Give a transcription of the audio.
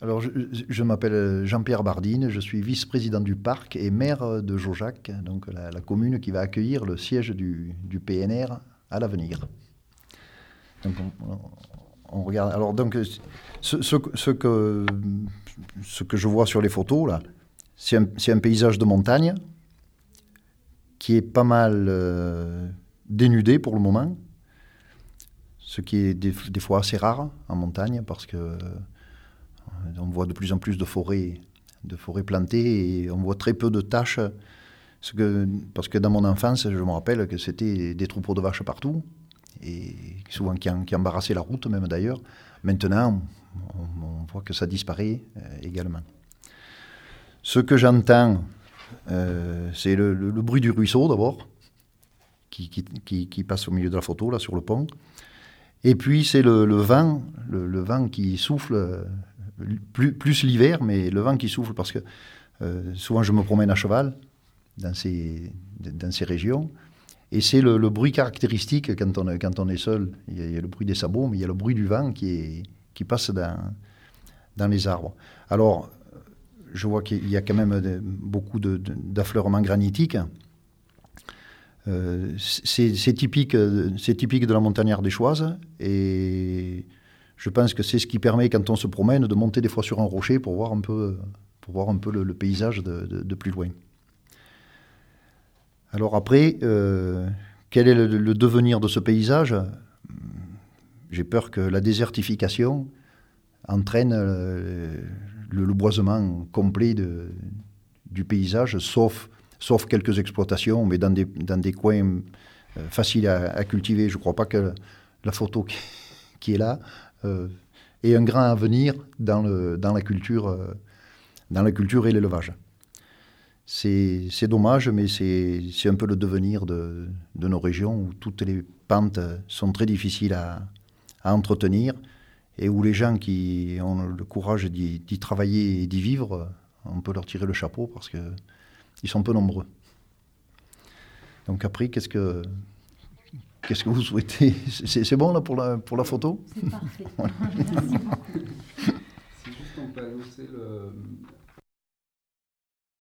Alors, je, m'appelle Jean-Pierre Bardine, je suis vice-président du parc et maire de Jaujac, donc la, commune qui va accueillir le siège du, PNR à l'avenir. Donc, on, regarde. Alors, donc, ce, que, je vois sur les photos, là, c'est un, paysage de montagne qui est pas mal euh, dénudé pour le moment, ce qui est des, fois assez rare en montagne parce que euh, on voit de plus en plus de forêts, de forêts plantées et on voit très peu de taches. parce que dans mon enfance, je me rappelle que c'était des troupeaux de vaches partout et souvent qui, embarrassaient la route même d'ailleurs. Maintenant, on, voit que ça disparaît euh, également. Ce que j'entends, euh, c'est le, bruit du ruisseau d'abord, qui, passe au milieu de la photo, là, sur le pont. Et puis c'est le, vent, le, vent qui souffle, plus, l'hiver, mais le vent qui souffle, parce que euh, souvent je me promène à cheval dans ces, dans ces régions. Et c'est le, bruit caractéristique quand on, quand on est seul. Il y, a, le bruit des sabots, mais il y a le bruit du vent qui, qui passe dans, dans les arbres. Alors, je vois qu'il y a quand même beaucoup d'affleurements granitiques. Euh, c'est typique, typique de la montagnard des Choises et je pense que c'est ce qui permet, quand on se promène, de monter des fois sur un rocher pour voir un peu, pour voir un peu le, paysage de, plus loin. Alors après, euh, quel est le, devenir de ce paysage? J'ai peur que la désertification entraîne euh, le, boisement complet du paysage, sauf, sauf quelques exploitations, mais dans des, dans des coins euh, faciles à, cultiver. Je ne crois pas que la photo qui, est là euh, ait un grand avenir dans, euh, dans la culture et l'élevage. C'est dommage, mais c'est un peu le devenir de, de, nos régions où toutes les pentes sont très difficiles à, à entretenir et où les gens qui ont le courage d'y travailler et d'y vivre, on peut leur tirer le chapeau parce qu'ils sont peu nombreux. Donc après, qu'est-ce que, qu'est-ce que vous souhaitez? C'est, bon là pour la, pour la photo? C'est parfait.